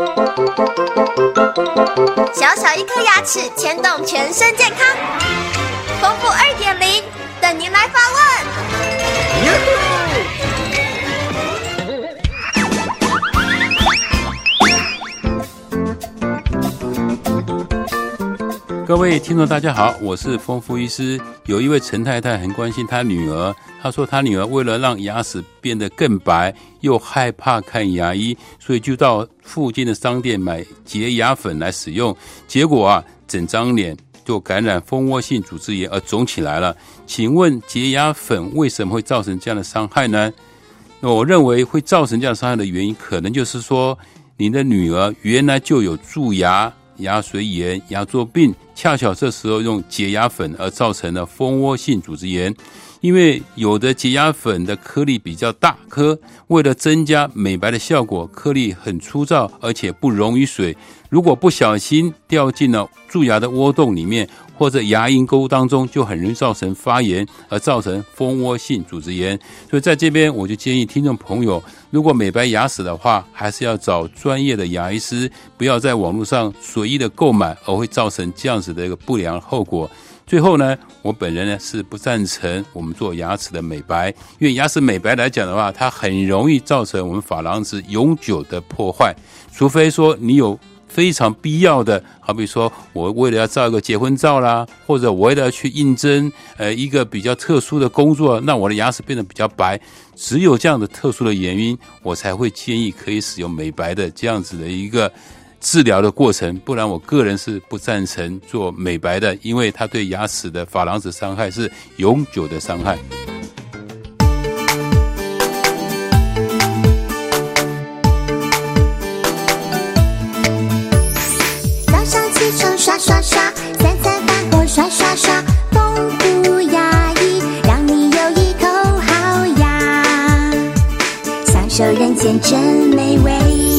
小小一颗牙齿牵动全身健康，丰富二点零等您来发问。各位听众，大家好，我是丰富医师。有一位陈太太很关心她女儿。她说，她女儿为了让牙齿变得更白，又害怕看牙医，所以就到附近的商店买洁牙粉来使用。结果啊，整张脸就感染蜂窝性组织炎而肿起来了。请问洁牙粉为什么会造成这样的伤害呢？那我认为会造成这样伤害的原因，可能就是说，你的女儿原来就有蛀牙、牙髓炎、牙周病，恰巧这时候用洁牙粉而造成了蜂窝性组织炎。因为有的洁牙粉的颗粒比较大颗，为了增加美白的效果，颗粒很粗糙，而且不溶于水。如果不小心掉进了蛀牙的窝洞里面，或者牙龈沟当中，就很容易造成发炎，而造成蜂窝性组织炎。所以在这边，我就建议听众朋友，如果美白牙齿的话，还是要找专业的牙医师，不要在网络上随意的购买，而会造成这样子的一个不良后果。最后呢，我本人呢是不赞成我们做牙齿的美白，因为牙齿美白来讲的话，它很容易造成我们珐琅质永久的破坏，除非说你有非常必要的，好比说我为了要照一个结婚照啦，或者我为了要去应征呃一个比较特殊的工作，那我的牙齿变得比较白，只有这样的特殊的原因，我才会建议可以使用美白的这样子的一个。治疗的过程，不然我个人是不赞成做美白的，因为它对牙齿的珐琅质伤害是永久的伤害。早上起床刷刷刷，三餐饭后刷刷刷，丰富牙医让你有一口好牙，享受人间真美味。